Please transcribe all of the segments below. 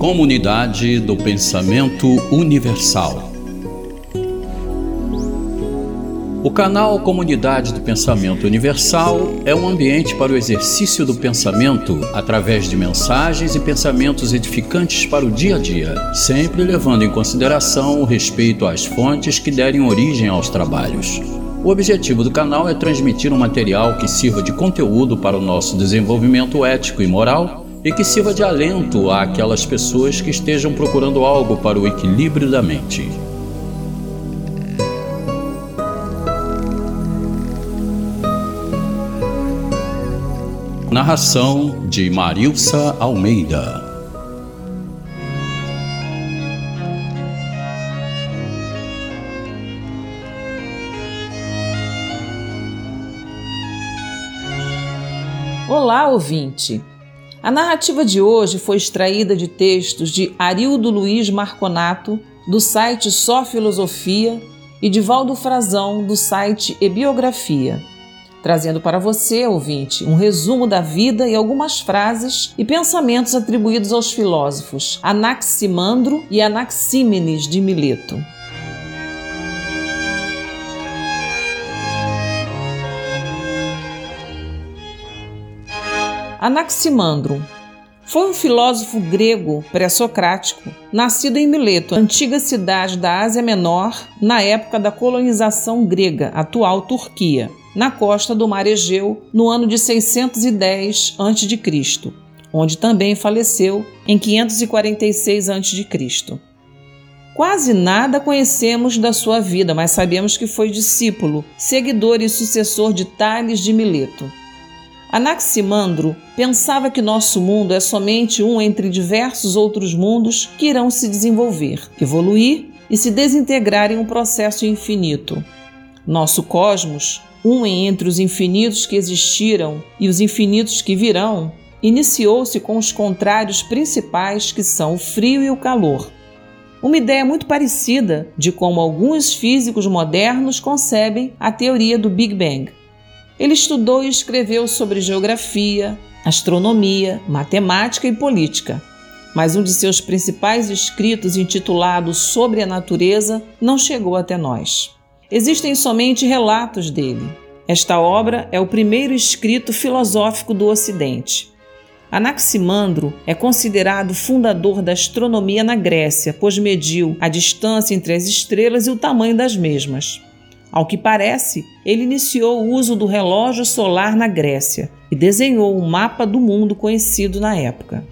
Comunidade do Pensamento Universal. O canal Comunidade do Pensamento Universal é um ambiente para o exercício do pensamento através de mensagens e pensamentos edificantes para o dia a dia, sempre levando em consideração o respeito às fontes que derem origem aos trabalhos. O objetivo do canal é transmitir um material que sirva de conteúdo para o nosso desenvolvimento ético e moral e que sirva de alento àquelas pessoas que estejam procurando algo para o equilíbrio da mente. Narração de Marilsa Almeida. Olá, ouvinte! A narrativa de hoje foi extraída de textos de Arildo Luiz Marconato, do site Só Filosofia, e de Valdo Frazão, do site E Biografia, trazendo para você, ouvinte, um resumo da vida e algumas frases e pensamentos atribuídos aos filósofos Anaximandro e Anaxímenes de Mileto. Anaximandro foi um filósofo grego pré-socrático, nascido em Mileto, antiga cidade da Ásia Menor, na época da colonização grega, atual Turquia, na costa do Mar Egeu, no ano de 610 a.C., onde também faleceu em 546 a.C. Quase nada conhecemos da sua vida, mas sabemos que foi discípulo, seguidor e sucessor de Tales de Mileto. Anaximandro pensava que nosso mundo é somente um entre diversos outros mundos que irão se desenvolver, evoluir e se desintegrar em um processo infinito. Nosso cosmos, um entre os infinitos que existiram e os infinitos que virão, iniciou-se com os contrários principais que são o frio e o calor. Uma ideia muito parecida de como alguns físicos modernos concebem a teoria do Big Bang. Ele estudou e escreveu sobre geografia, astronomia, matemática e política. Mas um de seus principais escritos, intitulado Sobre a Natureza, não chegou até nós. Existem somente relatos dele. Esta obra é o primeiro escrito filosófico do Ocidente. Anaximandro é considerado fundador da astronomia na Grécia, pois mediu a distância entre as estrelas e o tamanho das mesmas. Ao que parece, ele iniciou o uso do relógio solar na Grécia e desenhou um mapa do mundo conhecido na época.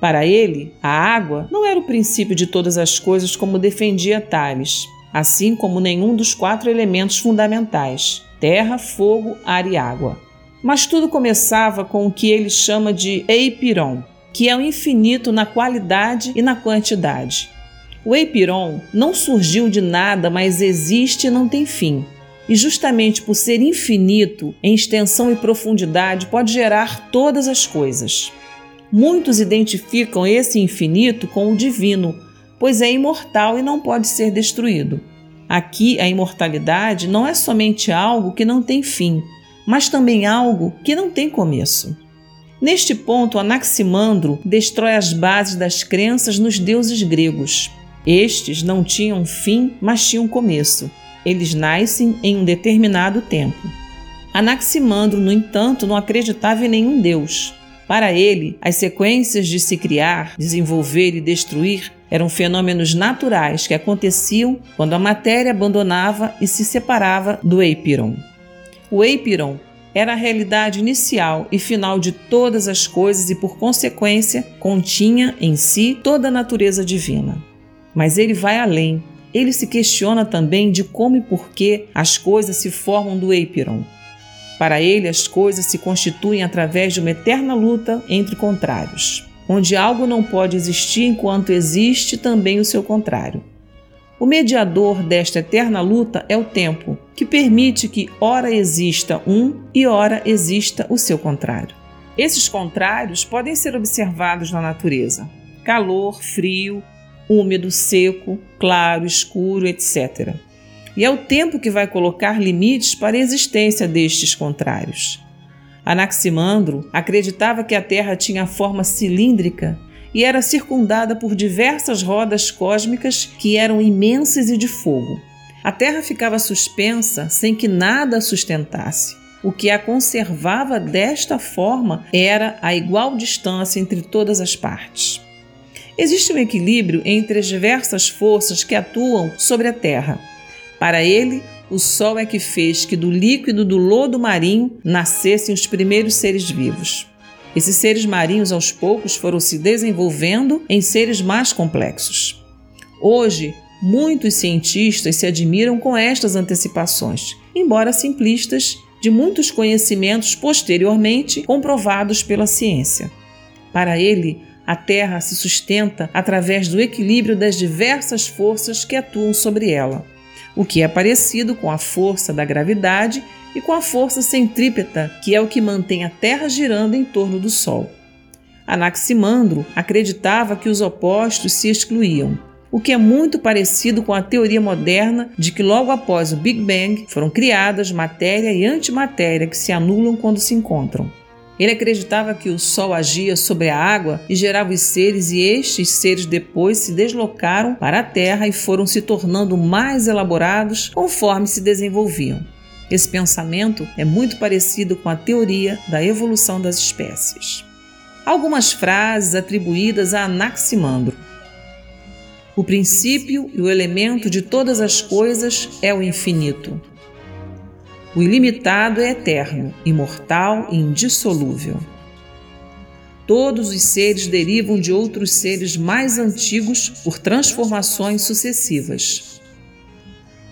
Para ele, a água não era o princípio de todas as coisas como defendia Tales, assim como nenhum dos quatro elementos fundamentais: terra, fogo, ar e água. Mas tudo começava com o que ele chama de Eipiron, que é o infinito na qualidade e na quantidade. O Eipiron não surgiu de nada, mas existe e não tem fim. E justamente por ser infinito em extensão e profundidade, pode gerar todas as coisas. Muitos identificam esse infinito com o divino, pois é imortal e não pode ser destruído. Aqui, a imortalidade não é somente algo que não tem fim, mas também algo que não tem começo. Neste ponto, Anaximandro destrói as bases das crenças nos deuses gregos. Estes não tinham fim, mas tinham começo. Eles nascem em um determinado tempo. Anaximandro, no entanto, não acreditava em nenhum Deus. Para ele, as sequências de se criar, desenvolver e destruir eram fenômenos naturais que aconteciam quando a matéria abandonava e se separava do Eipiron. O Eipiron era a realidade inicial e final de todas as coisas e, por consequência, continha em si toda a natureza divina. Mas ele vai além. Ele se questiona também de como e por que as coisas se formam do Eipiron. Para ele, as coisas se constituem através de uma eterna luta entre contrários, onde algo não pode existir enquanto existe também o seu contrário. O mediador desta eterna luta é o tempo, que permite que ora exista um e ora exista o seu contrário. Esses contrários podem ser observados na natureza: calor, frio, úmido, seco, claro, escuro, etc. E é o tempo que vai colocar limites para a existência destes contrários. Anaximandro acreditava que a Terra tinha forma cilíndrica e era circundada por diversas rodas cósmicas que eram imensas e de fogo. A Terra ficava suspensa sem que nada a sustentasse. O que a conservava desta forma era a igual distância entre todas as partes. Existe um equilíbrio entre as diversas forças que atuam sobre a Terra. Para ele, o Sol é que fez que do líquido do lodo marinho nascessem os primeiros seres vivos. Esses seres marinhos, aos poucos, foram se desenvolvendo em seres mais complexos. Hoje, muitos cientistas se admiram com estas antecipações, embora simplistas, de muitos conhecimentos posteriormente comprovados pela ciência. Para ele, a Terra se sustenta através do equilíbrio das diversas forças que atuam sobre ela, o que é parecido com a força da gravidade e com a força centrípeta, que é o que mantém a Terra girando em torno do Sol. Anaximandro acreditava que os opostos se excluíam, o que é muito parecido com a teoria moderna de que logo após o Big Bang foram criadas matéria e antimatéria que se anulam quando se encontram. Ele acreditava que o Sol agia sobre a água e gerava os seres, e estes seres depois se deslocaram para a Terra e foram se tornando mais elaborados conforme se desenvolviam. Esse pensamento é muito parecido com a teoria da evolução das espécies. Algumas frases atribuídas a Anaximandro. O princípio e o elemento de todas as coisas é o infinito. O ilimitado é eterno, imortal e indissolúvel. Todos os seres derivam de outros seres mais antigos por transformações sucessivas.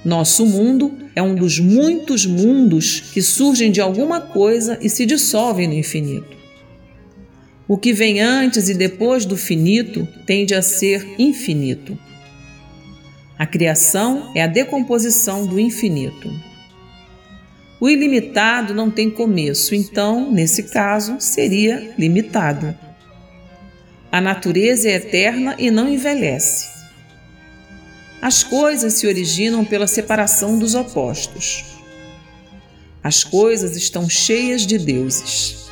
Nosso mundo é um dos muitos mundos que surgem de alguma coisa e se dissolvem no infinito. O que vem antes e depois do finito tende a ser infinito. A criação é a decomposição do infinito. O ilimitado não tem começo, então, nesse caso, seria limitado. A natureza é eterna e não envelhece. As coisas se originam pela separação dos opostos. As coisas estão cheias de deuses.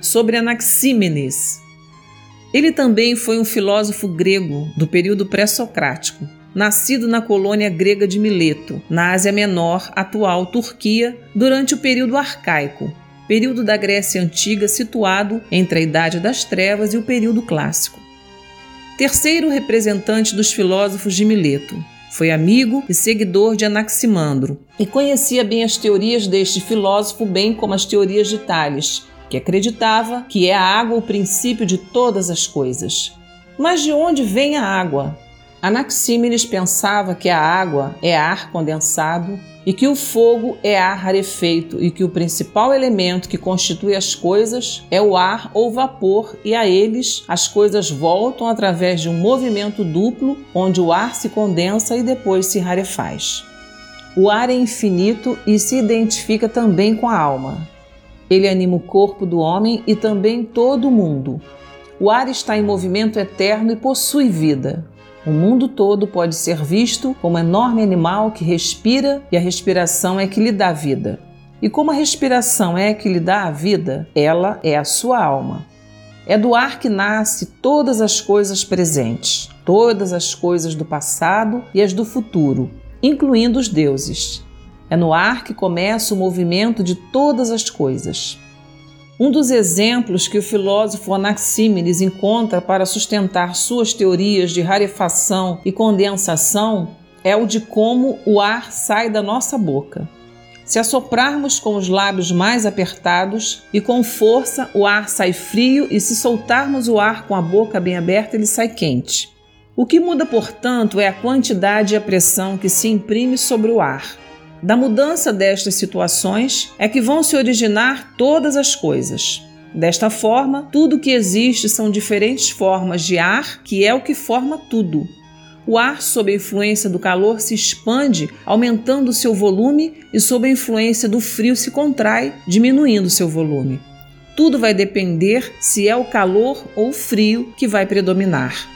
Sobre Anaxímenes, ele também foi um filósofo grego do período pré-socrático, nascido na colônia grega de Mileto, na Ásia Menor, atual Turquia, durante o período arcaico, período da Grécia Antiga situado entre a Idade das Trevas e o período clássico. Terceiro representante dos filósofos de Mileto, foi amigo e seguidor de Anaximandro e conhecia bem as teorias deste filósofo, bem como as teorias de Tales, que acreditava que é a água o princípio de todas as coisas. Mas de onde vem a água? Anaxímenes pensava que a água é ar condensado e que o fogo é ar rarefeito e que o principal elemento que constitui as coisas é o ar ou vapor e a eles as coisas voltam através de um movimento duplo onde o ar se condensa e depois se rarefaz. O ar é infinito e se identifica também com a alma. Ele anima o corpo do homem e também todo o mundo. O ar está em movimento eterno e possui vida. O mundo todo pode ser visto como um enorme animal que respira e a respiração é que lhe dá vida. E como a respiração é que lhe dá a vida, ela é a sua alma. É do ar que nasce todas as coisas presentes, todas as coisas do passado e as do futuro, incluindo os deuses. É no ar que começa o movimento de todas as coisas. Um dos exemplos que o filósofo Anaxímenes encontra para sustentar suas teorias de rarefação e condensação é o de como o ar sai da nossa boca. Se assoprarmos com os lábios mais apertados e com força, o ar sai frio, e se soltarmos o ar com a boca bem aberta, ele sai quente. O que muda, portanto, é a quantidade e a pressão que se imprime sobre o ar. Da mudança destas situações é que vão se originar todas as coisas. Desta forma, tudo que existe são diferentes formas de ar, que é o que forma tudo. O ar, sob a influência do calor, se expande, aumentando seu volume, e sob a influência do frio se contrai, diminuindo seu volume. Tudo vai depender se é o calor ou o frio que vai predominar.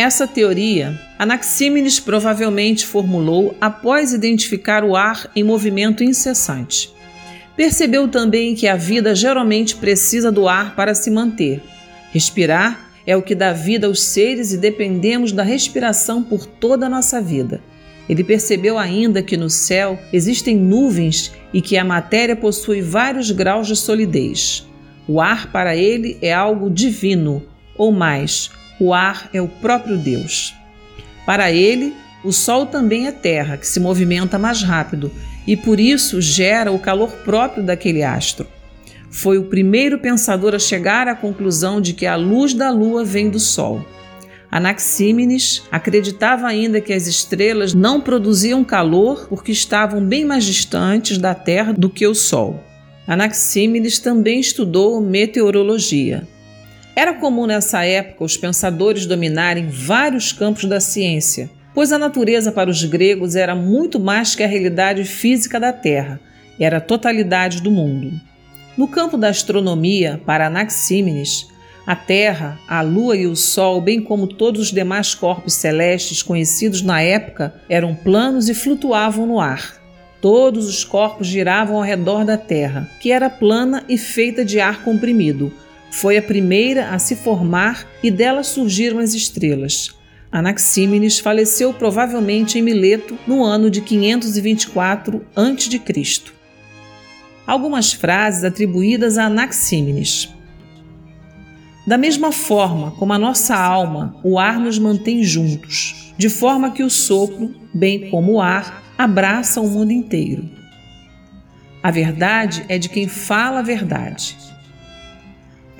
Essa teoria, Anaxímenes provavelmente formulou após identificar o ar em movimento incessante. Percebeu também que a vida geralmente precisa do ar para se manter. Respirar é o que dá vida aos seres e dependemos da respiração por toda a nossa vida. Ele percebeu ainda que no céu existem nuvens e que a matéria possui vários graus de solidez. O ar para ele é algo divino, ou mais, o ar é o próprio Deus. Para ele, o Sol também é terra, que se movimenta mais rápido e por isso gera o calor próprio daquele astro. Foi o primeiro pensador a chegar à conclusão de que a luz da Lua vem do Sol. Anaxímenes acreditava ainda que as estrelas não produziam calor porque estavam bem mais distantes da Terra do que o Sol. Anaxímenes também estudou meteorologia. Era comum nessa época os pensadores dominarem vários campos da ciência, pois a natureza para os gregos era muito mais que a realidade física da Terra, era a totalidade do mundo. No campo da astronomia, para Anaxímenes, a Terra, a Lua e o Sol, bem como todos os demais corpos celestes conhecidos na época, eram planos e flutuavam no ar. Todos os corpos giravam ao redor da Terra, que era plana e feita de ar comprimido, foi a primeira a se formar e dela surgiram as estrelas. Anaxímenes faleceu provavelmente em Mileto no ano de 524 a.C. Algumas frases atribuídas a Anaxímenes. Da mesma forma como a nossa alma, o ar nos mantém juntos, de forma que o sopro, bem como o ar, abraça o mundo inteiro. A verdade é de quem fala a verdade.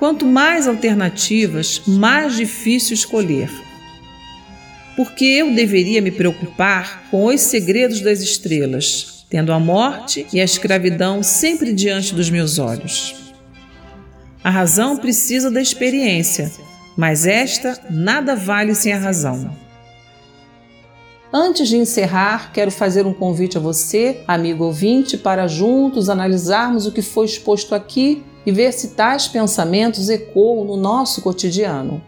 Quanto mais alternativas, mais difícil escolher. Porque eu deveria me preocupar com os segredos das estrelas, tendo a morte e a escravidão sempre diante dos meus olhos. A razão precisa da experiência, mas esta nada vale sem a razão. Antes de encerrar, quero fazer um convite a você, amigo ouvinte, para juntos analisarmos o que foi exposto aqui e ver se tais pensamentos ecoam no nosso cotidiano.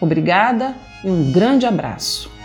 Obrigada e um grande abraço.